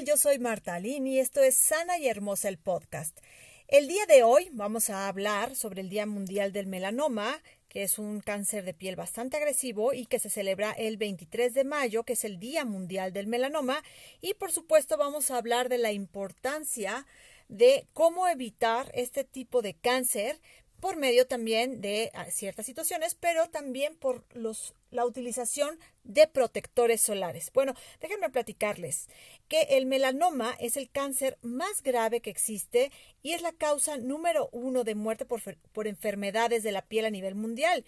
Yo soy Martalín y esto es Sana y Hermosa el podcast. El día de hoy vamos a hablar sobre el Día Mundial del Melanoma, que es un cáncer de piel bastante agresivo y que se celebra el 23 de mayo, que es el Día Mundial del Melanoma. Y por supuesto vamos a hablar de la importancia de cómo evitar este tipo de cáncer por medio también de ah, ciertas situaciones, pero también por los, la utilización de protectores solares. Bueno, déjenme platicarles que el melanoma es el cáncer más grave que existe y es la causa número uno de muerte por, enfermedades de la piel a nivel mundial.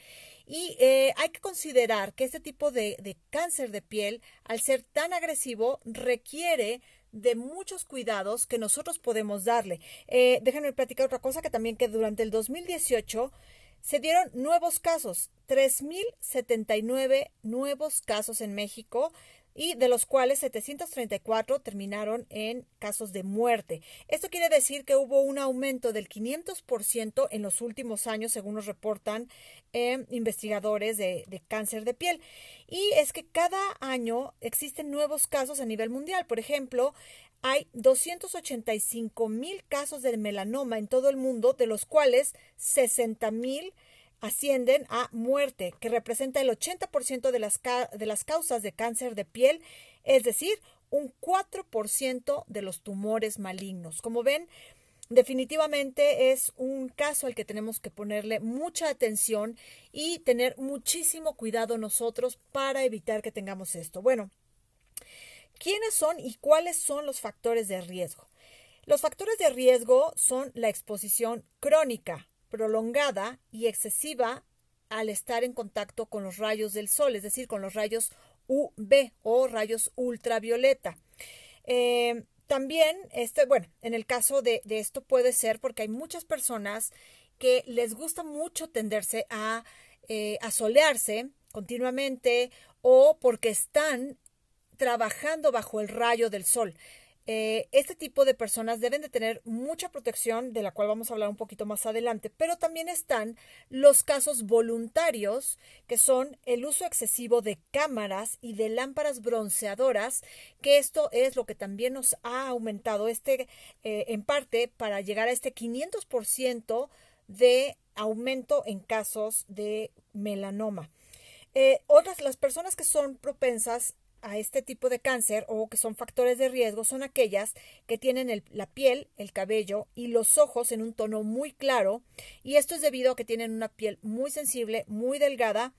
Y eh, hay que considerar que este tipo de cáncer de piel, al ser tan agresivo, requiere de muchos cuidados que nosotros podemos darle. Eh, déjenme platicar otra cosa que también que durante el 2018 se dieron nuevos casos, 3.079 nuevos casos en México y de los cuales 734 terminaron en casos de muerte. Esto quiere decir que hubo un aumento del 500% en los últimos años, según nos reportan eh, investigadores de, de, cáncer de piel. Y es que cada año existen nuevos casos a nivel mundial. Por ejemplo, hay 285 mil casos de melanoma en todo el mundo, de los cuales 60 mil ascienden a muerte, que representa el 80% de las, de las causas de cáncer de piel, es decir, un 4% de los tumores malignos. Como ven, definitivamente es un caso al que tenemos que ponerle mucha atención y tener muchísimo cuidado nosotros para evitar que tengamos esto. Bueno, ¿quiénes son y cuáles son los factores de riesgo? Los factores de riesgo son la exposición crónica, prolongada y excesiva al estar en contacto con los rayos del sol, es decir, con los rayos UV o rayos ultravioleta. Eh, también, este, bueno, en el caso de, de, esto puede ser porque hay muchas personas que les gusta mucho tenderse a, eh, a solearse continuamente o porque están trabajando bajo el rayo del sol. Eh, este tipo de personas deben de tener mucha protección, de la cual vamos a hablar un poquito más adelante, pero también están los casos voluntarios, que son el uso excesivo de cámaras y de lámparas bronceadoras, que esto es lo que también nos ha aumentado este, eh, en parte, para llegar a este 500% de aumento en casos de melanoma. Eh, otras, las personas que son propensas a este tipo de cáncer o que son factores de riesgo son aquellas que tienen la piel, el cabello y los ojos en un tono muy claro y esto es debido a que tienen una piel muy sensible, muy delgada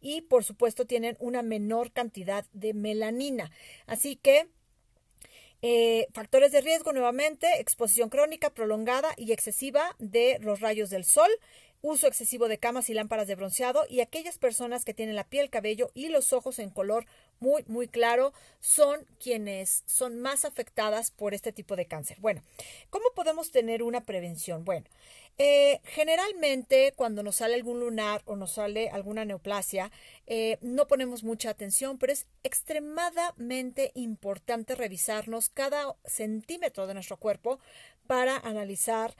y por supuesto tienen una menor cantidad de melanina. Así que eh, factores de riesgo nuevamente, exposición crónica prolongada y excesiva de los rayos del sol, uso excesivo de camas y lámparas de bronceado y aquellas personas que tienen la piel, cabello y los ojos en color muy, muy claro son quienes son más afectadas por este tipo de cáncer. Bueno, ¿cómo podemos tener una prevención? Bueno, eh, generalmente cuando nos sale algún lunar o nos sale alguna neoplasia, eh, no ponemos mucha atención, pero es extremadamente importante revisarnos cada centímetro de nuestro cuerpo para analizar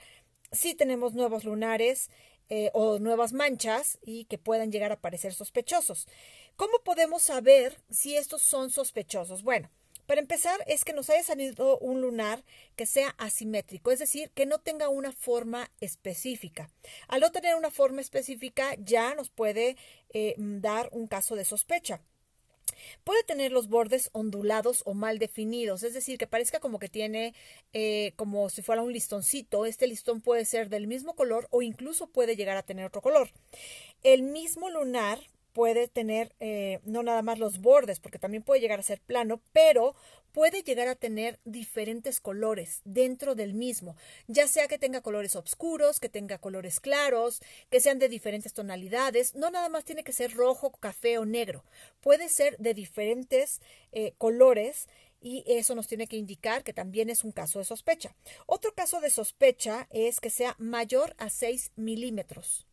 si tenemos nuevos lunares, eh, o nuevas manchas y que puedan llegar a parecer sospechosos. ¿Cómo podemos saber si estos son sospechosos? Bueno, para empezar es que nos haya salido un lunar que sea asimétrico, es decir, que no tenga una forma específica. Al no tener una forma específica ya nos puede eh, dar un caso de sospecha. Puede tener los bordes ondulados o mal definidos, es decir, que parezca como que tiene eh, como si fuera un listoncito. Este listón puede ser del mismo color o incluso puede llegar a tener otro color. El mismo lunar puede tener eh, no nada más los bordes, porque también puede llegar a ser plano, pero puede llegar a tener diferentes colores dentro del mismo, ya sea que tenga colores oscuros, que tenga colores claros, que sean de diferentes tonalidades, no nada más tiene que ser rojo, café o negro, puede ser de diferentes eh, colores y eso nos tiene que indicar que también es un caso de sospecha. Otro caso de sospecha es que sea mayor a 6 milímetros.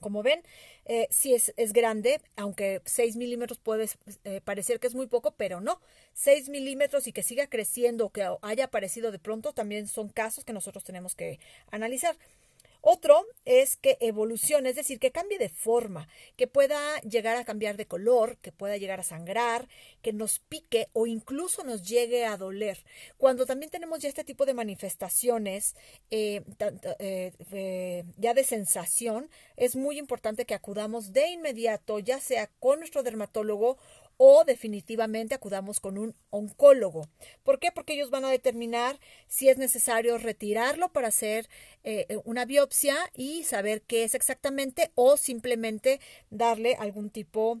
Como ven, eh, sí es, grande, aunque 6 milímetros puede eh, parecer que es muy poco, pero no. 6 milímetros y que siga creciendo o que haya aparecido de pronto también son casos que nosotros tenemos que analizar. Otro es que evolucione, es decir, que cambie de forma, que pueda llegar a cambiar de color, que pueda llegar a sangrar, que nos pique o incluso nos llegue a doler. Cuando también tenemos ya este tipo de manifestaciones eh, eh, ya de sensación, es muy importante que acudamos de inmediato, ya sea con nuestro dermatólogo o definitivamente acudamos con un oncólogo. ¿Por qué? Porque ellos van a determinar si es necesario retirarlo para hacer eh, eh, una biopsia y saber qué es exactamente o simplemente darle algún tipo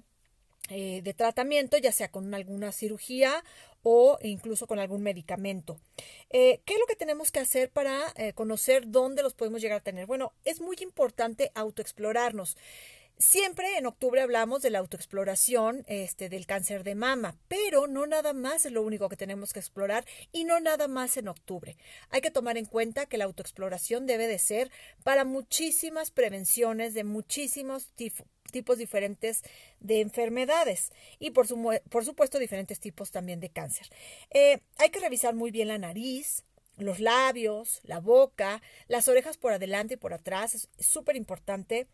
eh, de tratamiento, ya sea con alguna cirugía o incluso con algún medicamento. ¿Qué es lo que tenemos que hacer para conocer dónde los podemos llegar a tener? Bueno, es muy importante autoexplorarnos. Siempre en octubre hablamos de la autoexploración este, del cáncer de mama, pero no nada más es lo único que tenemos que explorar y no nada más en octubre. Hay que tomar en cuenta que la autoexploración debe de ser para muchísimas prevenciones de muchísimos tipos diferentes de enfermedades y por, supuesto diferentes tipos también de cáncer. Eh, hay que revisar muy bien la nariz, los labios, la boca, las orejas por adelante y por atrás, es súper importante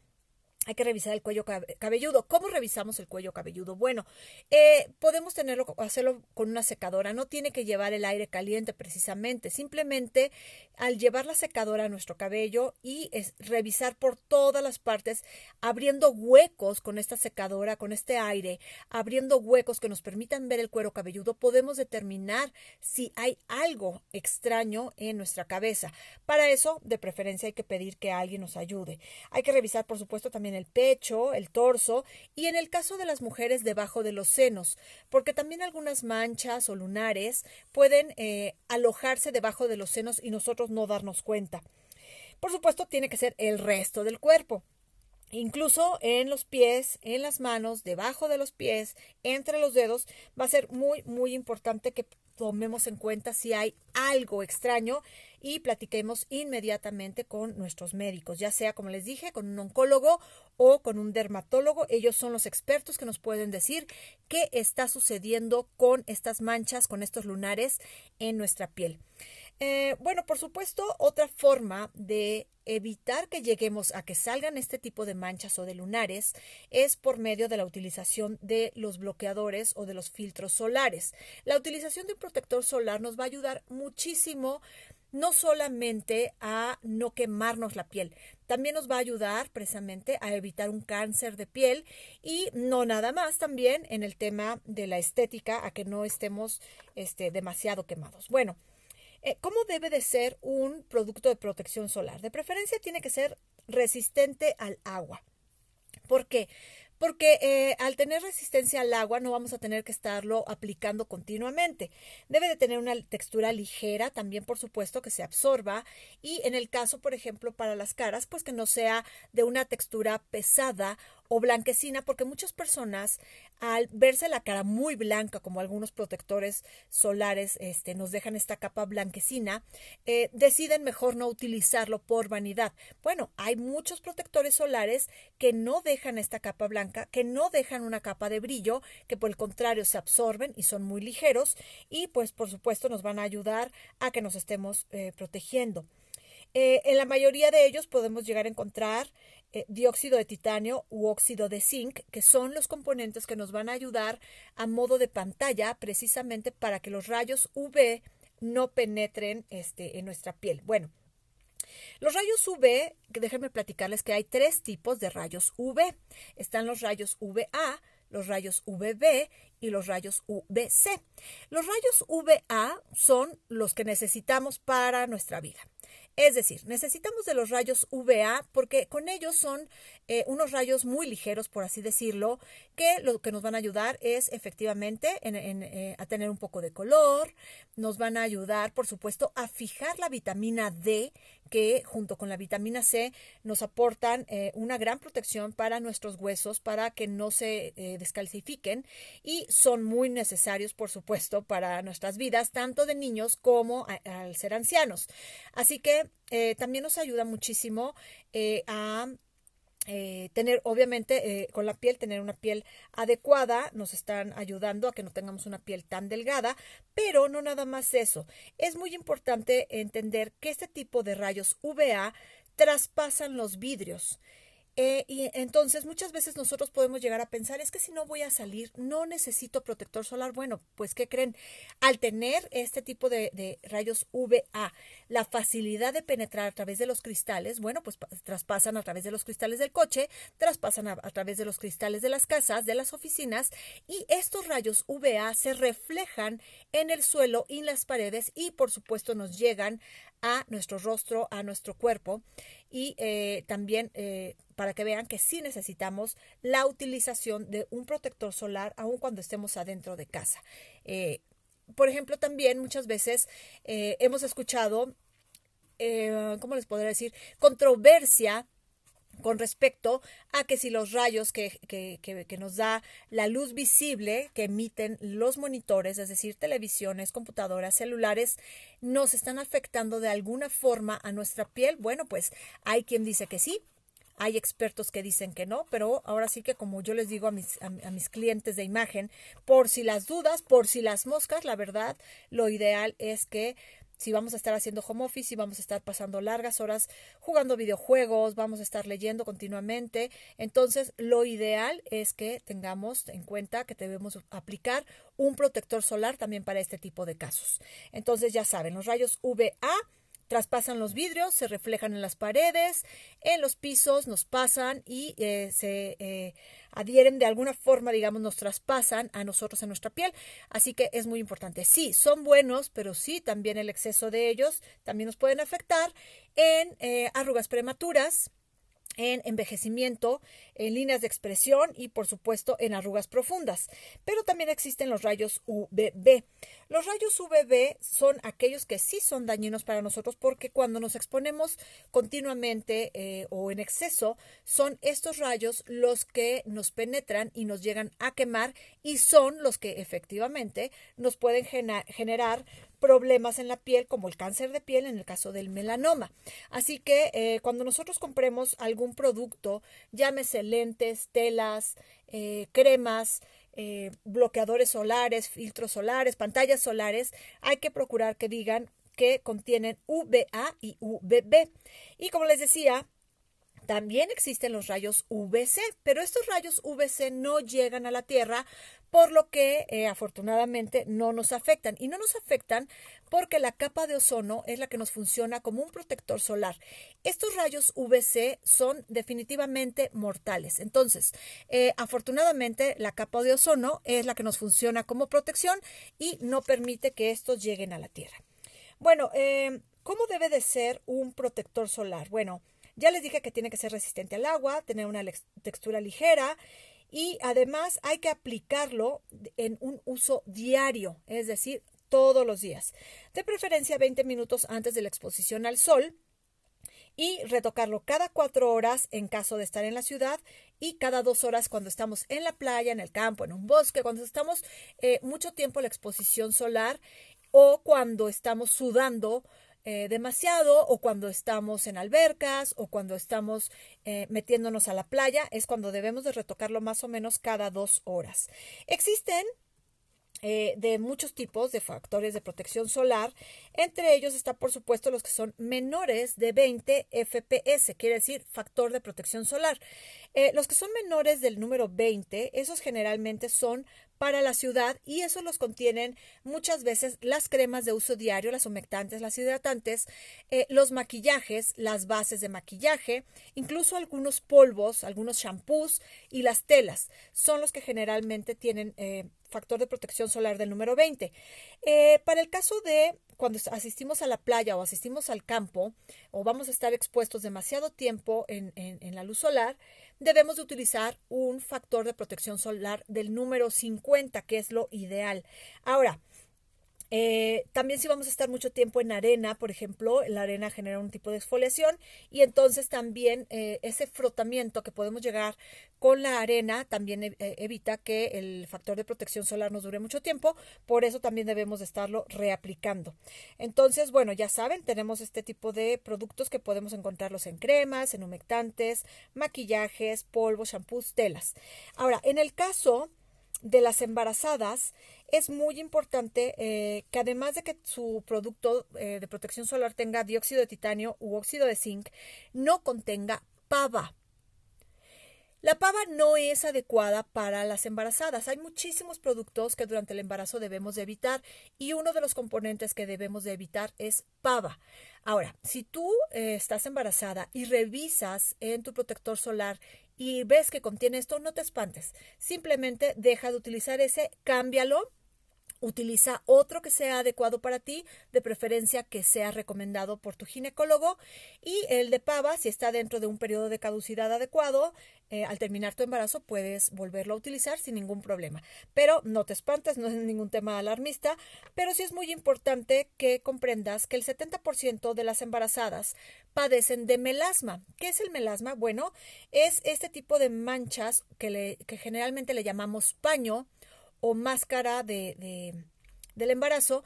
hay que revisar el cuello cabelludo. ¿Cómo revisamos el cuello cabelludo? Bueno, eh, podemos tenerlo, hacerlo con una secadora. No tiene que llevar el aire caliente precisamente. Simplemente al llevar la secadora a nuestro cabello y revisar por todas las partes, abriendo huecos con esta secadora, con este aire, abriendo huecos que nos permitan ver el cuero cabelludo, podemos determinar si hay algo extraño en nuestra cabeza. Para eso, de preferencia, hay que pedir que alguien nos ayude. Hay que revisar, por supuesto, también el pecho, el torso y en el caso de las mujeres debajo de los senos, porque también algunas manchas o lunares pueden eh, alojarse debajo de los senos y nosotros no darnos cuenta. Por supuesto, tiene que ser el resto del cuerpo. Incluso en los pies, en las manos, debajo de los pies, entre los dedos, va a ser muy, muy importante que tomemos en cuenta si hay algo extraño y platiquemos inmediatamente con nuestros médicos, ya sea, como les dije, con un oncólogo o con un dermatólogo. Ellos son los expertos que nos pueden decir qué está sucediendo con estas manchas, con estos lunares en nuestra piel. Eh, bueno, por supuesto, otra forma de evitar que lleguemos a que salgan este tipo de manchas o de lunares es por medio de la utilización de los bloqueadores o de los filtros solares. La utilización de un protector solar nos va a ayudar muchísimo no solamente a no quemarnos la piel, también nos va a ayudar precisamente a evitar un cáncer de piel y no nada más también en el tema de la estética a que no estemos este, demasiado quemados. Bueno, eh, ¿Cómo debe de ser un producto de protección solar? De preferencia tiene que ser resistente al agua. ¿Por qué? porque eh, al tener resistencia al agua no vamos a tener que estarlo aplicando continuamente. Debe de tener una textura ligera, también por supuesto que se absorba y en el caso, por ejemplo, para las caras, pues que no sea de una textura pesada o blanquecina, porque muchas personas al verse la cara muy blanca, como algunos protectores solares este, nos dejan esta capa blanquecina, eh, deciden mejor no utilizarlo por vanidad. Bueno, hay muchos protectores solares que no dejan esta capa blanca, que no dejan una capa de brillo, que por el contrario se absorben y son muy ligeros y pues por supuesto nos van a ayudar a que nos estemos eh, protegiendo. Eh, en la mayoría de ellos podemos llegar a encontrar eh, dióxido de titanio u óxido de zinc, que son los componentes que nos van a ayudar a modo de pantalla precisamente para que los rayos UV no penetren este, en nuestra piel. Bueno, los rayos UV, déjenme platicarles que hay tres tipos de rayos UV. Están los rayos UVA, los rayos UVB y los rayos UVC. Los rayos UVA son los que necesitamos para nuestra vida. Es decir, necesitamos de los rayos UVA porque con ellos son eh, unos rayos muy ligeros, por así decirlo, que lo que nos van a ayudar es efectivamente eh, a tener un poco de color, nos van a ayudar, por supuesto, a fijar la vitamina D, que junto con la vitamina C nos aportan eh, una gran protección para nuestros huesos, para que no se descalcifiquen y son muy necesarios, por supuesto, para nuestras vidas, tanto de niños como al ser ancianos. Así que también nos ayuda muchísimo a eh, tener, obviamente, eh, con la piel, tener una piel adecuada, nos están ayudando a que no tengamos una piel tan delgada, pero no nada más eso. Es muy importante entender que este tipo de rayos UVA traspasan los vidrios. Eh, y entonces muchas veces nosotros podemos llegar a pensar, es que si no voy a salir, no necesito protector solar. Bueno, pues ¿qué creen? Al tener este tipo de, rayos UVA, la facilidad de penetrar a través de los cristales, bueno, pues traspasan a través de los cristales del coche, traspasan a, a través de los cristales de las casas, de las oficinas, y estos rayos UVA se reflejan en el suelo y en las paredes y por supuesto nos llegan a nuestro rostro, a nuestro cuerpo y eh, también eh, para que vean que sí necesitamos la utilización de un protector solar aun cuando estemos adentro de casa. Eh, por ejemplo, también muchas veces hemos escuchado, ¿cómo les podría decir? Controversia con respecto a que si los rayos que, que, que, nos da la luz visible que emiten los monitores, es decir, televisiones, computadoras, celulares, nos están afectando de alguna forma a nuestra piel, bueno, pues hay quien dice que sí, hay expertos que dicen que no, pero ahora sí que como yo les digo a mis, a, mis clientes de imagen, por si las dudas, por si las moscas, la verdad, lo ideal es que si vamos a estar haciendo home office, si vamos a estar pasando largas horas jugando videojuegos, vamos a estar leyendo continuamente. Entonces, lo ideal es que tengamos en cuenta que debemos aplicar un protector solar también para este tipo de casos. Entonces, ya saben, los rayos UVA traspasan los vidrios, se reflejan en las paredes, en los pisos, nos pasan y eh, se eh, adhieren de alguna forma, digamos, nos traspasan a nosotros en nuestra piel. Así que es muy importante. Sí, son buenos, pero sí, también el exceso de ellos también nos pueden afectar en eh, arrugas prematuras, en envejecimiento, en líneas de expresión y por supuesto en arrugas profundas. Pero también existen los rayos UVB. Los rayos UVB son aquellos que sí son dañinos para nosotros porque cuando nos exponemos continuamente eh, o en exceso son estos rayos los que nos penetran y nos llegan a quemar y son los que efectivamente nos pueden generar problemas en la piel, como el cáncer de piel en el caso del melanoma. Así que eh, cuando nosotros compremos algún producto, llámese lentes, telas, eh, cremas, eh, bloqueadores solares, filtros solares, pantallas solares, hay que procurar que digan que contienen UVA y UVB. Y como les decía, también existen los rayos UVC, pero estos rayos UVC no llegan a la Tierra, por lo que eh, afortunadamente no nos afectan. Y no nos afectan porque la capa de ozono es la que nos funciona como un protector solar. Estos rayos UVC son definitivamente mortales. Entonces, eh, afortunadamente la capa de ozono es la que nos funciona como protección y no permite que estos lleguen a la Tierra. Bueno, eh, ¿cómo debe de ser un protector solar? Bueno, ya les dije que tiene que ser resistente al agua, tener una textura ligera y además hay que aplicarlo en un uso diario, es decir, todos los días. De preferencia 20 minutos antes de la exposición al sol y retocarlo cada cuatro horas en caso de estar en la ciudad y cada dos horas cuando estamos en la playa, en el campo, en un bosque, cuando estamos eh, mucho tiempo en la exposición solar o cuando estamos sudando eh, demasiado o cuando estamos en albercas o cuando estamos eh, metiéndonos a la playa es cuando debemos de retocarlo más o menos cada dos horas. Existen eh, de muchos tipos de factores de protección solar. Entre ellos está, por supuesto, los que son menores de 20 FPS, quiere decir factor de protección solar. los que son menores del número 20, esos generalmente son para la ciudad y eso los contienen muchas veces las cremas de uso diario, las humectantes, las hidratantes, eh, los maquillajes, las bases de maquillaje, incluso algunos polvos, algunos shampoos y las telas son los que generalmente tienen eh, factor de protección solar del número 20. Eh, para el caso de cuando asistimos a la playa o asistimos al campo o vamos a estar expuestos demasiado tiempo en, en la luz solar, debemos de utilizar un factor de protección solar del número 50, que es lo ideal. Ahora, eh, también si vamos a estar mucho tiempo en arena, por ejemplo, la arena genera un tipo de exfoliación y entonces también eh, ese frotamiento que podemos llegar con la arena también eh, evita que el factor de protección solar nos dure mucho tiempo, por eso también debemos de estarlo reaplicando. Entonces, bueno, ya saben, tenemos este tipo de productos que podemos encontrarlos en cremas, en humectantes, maquillajes, polvos, shampoos, telas. Ahora, en el caso de las embarazadas, es muy importante eh, que además de que su producto eh, de protección solar tenga dióxido de titanio u óxido de zinc, no contenga pava. La pava no es adecuada para las embarazadas. Hay muchísimos productos que durante el embarazo debemos de evitar y uno de los componentes que debemos de evitar es pava. Ahora, si tú eh, estás embarazada y revisas en tu protector solar y ves que contiene esto, no te espantes. Simplemente deja de utilizar ese, cámbialo Utiliza otro que sea adecuado para ti, de preferencia que sea recomendado por tu ginecólogo. Y el de pava, si está dentro de un periodo de caducidad adecuado, eh, al terminar tu embarazo puedes volverlo a utilizar sin ningún problema. Pero no te espantes, no es ningún tema alarmista, pero sí es muy importante que comprendas que el 70% de las embarazadas padecen de melasma. ¿Qué es el melasma? Bueno, es este tipo de manchas que, le, que generalmente le llamamos paño o máscara de, del embarazo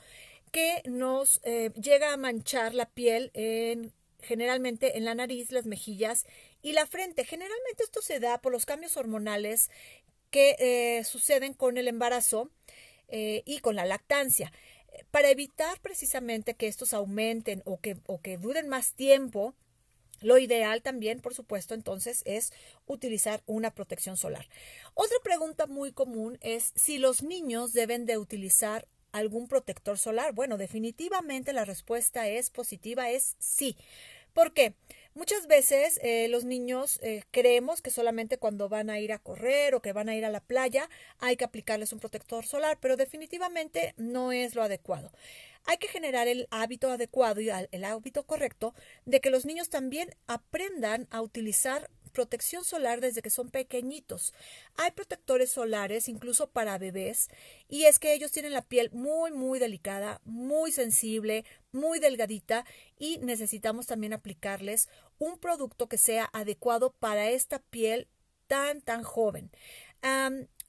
que nos eh, llega a manchar la piel en, generalmente en la nariz, las mejillas y la frente. Generalmente esto se da por los cambios hormonales que eh, suceden con el embarazo eh, y con la lactancia. Para evitar precisamente que estos aumenten o que, o que duren más tiempo, lo ideal también, por supuesto, entonces es utilizar una protección solar. Otra pregunta muy común es si los niños deben de utilizar algún protector solar. Bueno, definitivamente la respuesta es positiva, es sí. ¿Por qué? Muchas veces eh, los niños eh, creemos que solamente cuando van a ir a correr o que van a ir a la playa hay que aplicarles un protector solar, pero definitivamente no es lo adecuado. Hay que generar el hábito adecuado y el hábito correcto de que los niños también aprendan a utilizar protección solar desde que son pequeñitos. Hay protectores solares incluso para bebés y es que ellos tienen la piel muy muy delicada, muy sensible, muy delgadita y necesitamos también aplicarles un producto que sea adecuado para esta piel tan tan joven.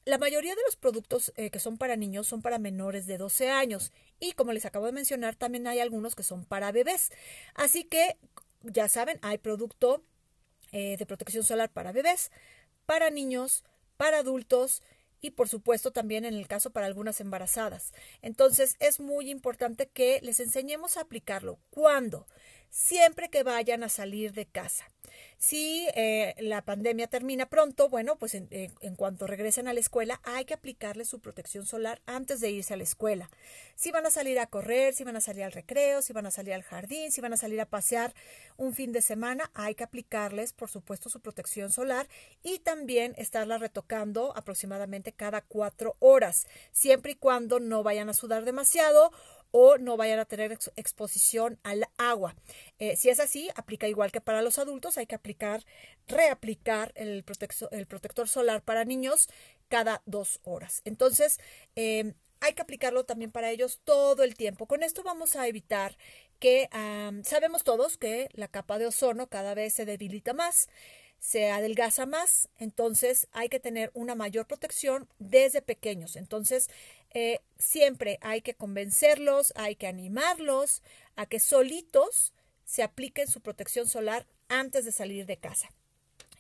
La mayoría de los productos eh, que son para niños son para menores de 12 años y como les acabo de mencionar también hay algunos que son para bebés. Así que ya saben, hay producto eh, de protección solar para bebés, para niños, para adultos y por supuesto también en el caso para algunas embarazadas. Entonces es muy importante que les enseñemos a aplicarlo. ¿Cuándo? Siempre que vayan a salir de casa. Si eh, la pandemia termina pronto, bueno, pues en, cuanto regresen a la escuela hay que aplicarles su protección solar antes de irse a la escuela. Si van a salir a correr, si van a salir al recreo, si van a salir al jardín, si van a salir a pasear un fin de semana, hay que aplicarles, por supuesto, su protección solar y también estarla retocando aproximadamente cada cuatro horas, siempre y cuando no vayan a sudar demasiado o no vayan a tener exposición al agua. Eh, si es así, aplica igual que para los adultos, hay que aplicar, reaplicar el, protector, solar para niños cada dos horas. Entonces, em, hay que aplicarlo también para ellos todo el tiempo. Con esto vamos a evitar que sabemos todos que la capa de ozono cada vez se debilita más se adelgaza más, entonces hay que tener una mayor protección desde pequeños. Entonces, eh, siempre hay que convencerlos, hay que animarlos a que solitos se apliquen su protección solar antes de salir de casa.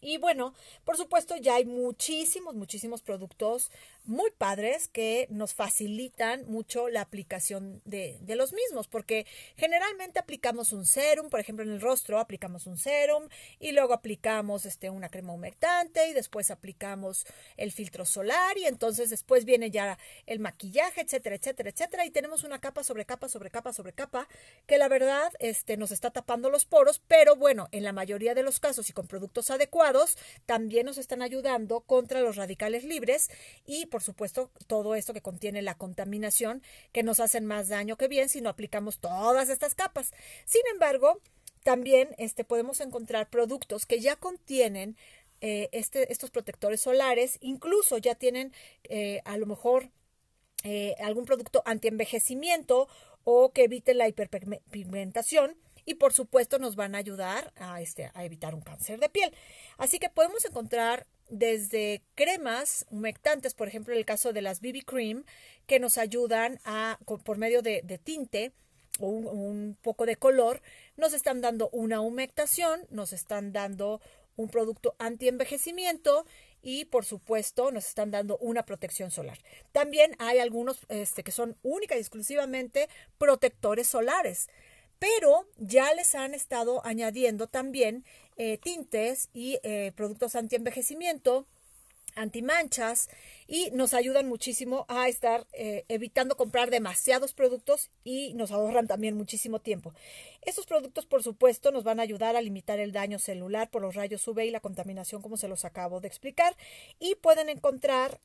Y bueno, por supuesto ya hay muchísimos, muchísimos productos muy padres que nos facilitan mucho la aplicación de, de, los mismos, porque generalmente aplicamos un serum, por ejemplo en el rostro aplicamos un serum y luego aplicamos este, una crema humectante y después aplicamos el filtro solar y entonces después viene ya el maquillaje, etcétera, etcétera, etcétera, y tenemos una capa sobre capa sobre capa sobre capa que la verdad este, nos está tapando los poros, pero bueno, en la mayoría de los casos y con productos adecuados también nos están ayudando contra los radicales libres y por supuesto todo esto que contiene la contaminación que nos hacen más daño que bien si no aplicamos todas estas capas. Sin embargo, también este, podemos encontrar productos que ya contienen eh, este, estos protectores solares, incluso ya tienen eh, a lo mejor eh, algún producto antienvejecimiento o que evite la hiperpigmentación y por supuesto nos van a ayudar a, este, a evitar un cáncer de piel. Así que podemos encontrar desde cremas humectantes, por ejemplo, en el caso de las BB Cream, que nos ayudan a, por medio de, tinte o un, poco de color, nos están dando una humectación, nos están dando un producto anti-envejecimiento y por supuesto nos están dando una protección solar. También hay algunos este, que son única y exclusivamente protectores solares pero ya les han estado añadiendo también eh, tintes y eh, productos anti-envejecimiento, antimanchas y nos ayudan muchísimo a estar eh, evitando comprar demasiados productos y nos ahorran también muchísimo tiempo. Estos productos, por supuesto, nos van a ayudar a limitar el daño celular por los rayos UV y la contaminación, como se los acabo de explicar, y pueden encontrar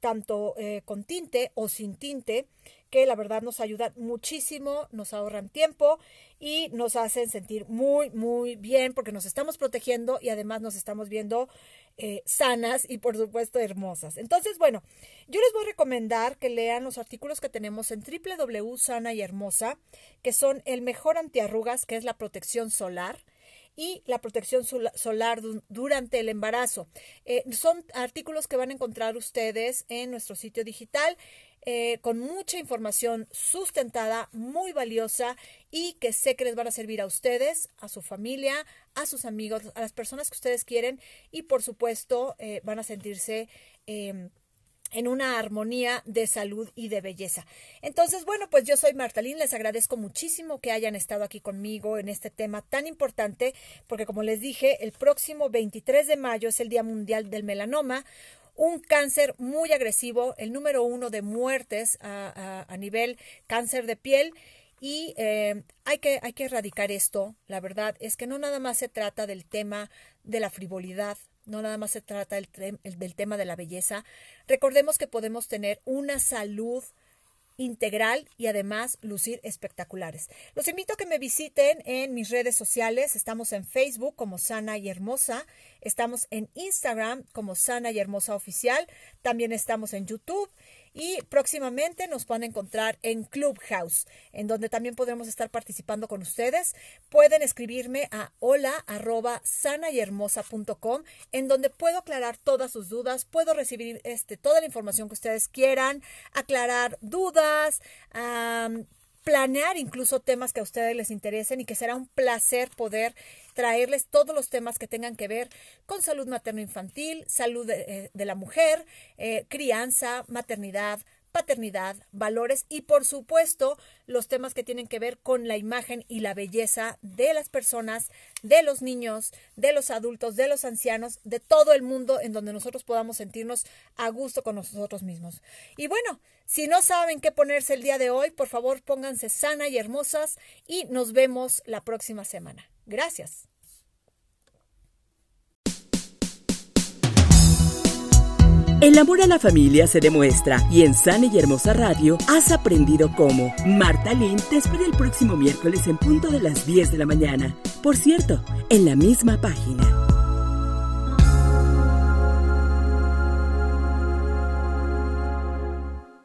tanto con tinte o sin tinte que la verdad nos ayudan muchísimo, nos ahorran tiempo y nos hacen sentir muy, muy bien porque nos estamos protegiendo y además nos estamos viendo eh, sanas y por supuesto hermosas. Entonces, bueno, yo les voy a recomendar que lean los artículos que tenemos en www Sana y Hermosa, que son el mejor antiarrugas, que es la protección solar y la protección solar durante el embarazo. Eh, son artículos que van a encontrar ustedes en nuestro sitio digital eh, con mucha información sustentada, muy valiosa y que sé que les van a servir a ustedes, a su familia, a sus amigos, a las personas que ustedes quieren y por supuesto eh, van a sentirse em, en una armonía de salud y de belleza. Entonces, bueno, pues yo soy Martalín, les agradezco muchísimo que hayan estado aquí conmigo en este tema tan importante, porque como les dije, el próximo 23 de mayo es el Día Mundial del Melanoma, un cáncer muy agresivo, el número uno de muertes a, nivel cáncer de piel. Y eh, hay, que, hay que erradicar esto. La verdad es que no nada más se trata del tema de la frivolidad, no nada más se trata del, tema de la belleza. Recordemos que podemos tener una salud integral y además lucir espectaculares. Los invito a que me visiten en mis redes sociales. Estamos en Facebook como Sana y Hermosa. Estamos en Instagram como Sana y Hermosa Oficial. También estamos en YouTube y próximamente nos van a encontrar en Clubhouse, en donde también podremos estar participando con ustedes. Pueden escribirme a hola arroba sanayhermosa.com, en donde puedo aclarar todas sus dudas, puedo recibir este, toda la información que ustedes quieran, aclarar dudas, planear incluso temas que a ustedes les interesen y que será un placer poder traerles todos los temas que tengan que ver con salud materno-infantil, salud de, eh, la mujer, eh, crianza, maternidad, paternidad, valores y por supuesto los temas que tienen que ver con la imagen y la belleza de las personas, de los niños, de los adultos, de los ancianos, de todo el mundo en donde nosotros podamos sentirnos a gusto con nosotros mismos. Y bueno, si no saben qué ponerse el día de hoy, por favor pónganse sana y hermosas y nos vemos la próxima semana. Gracias. El amor a la familia se demuestra y en Sana y Hermosa Radio has aprendido cómo. Marta Lynn te espera el próximo miércoles en punto de las 10 de la mañana. Por cierto, en la misma página.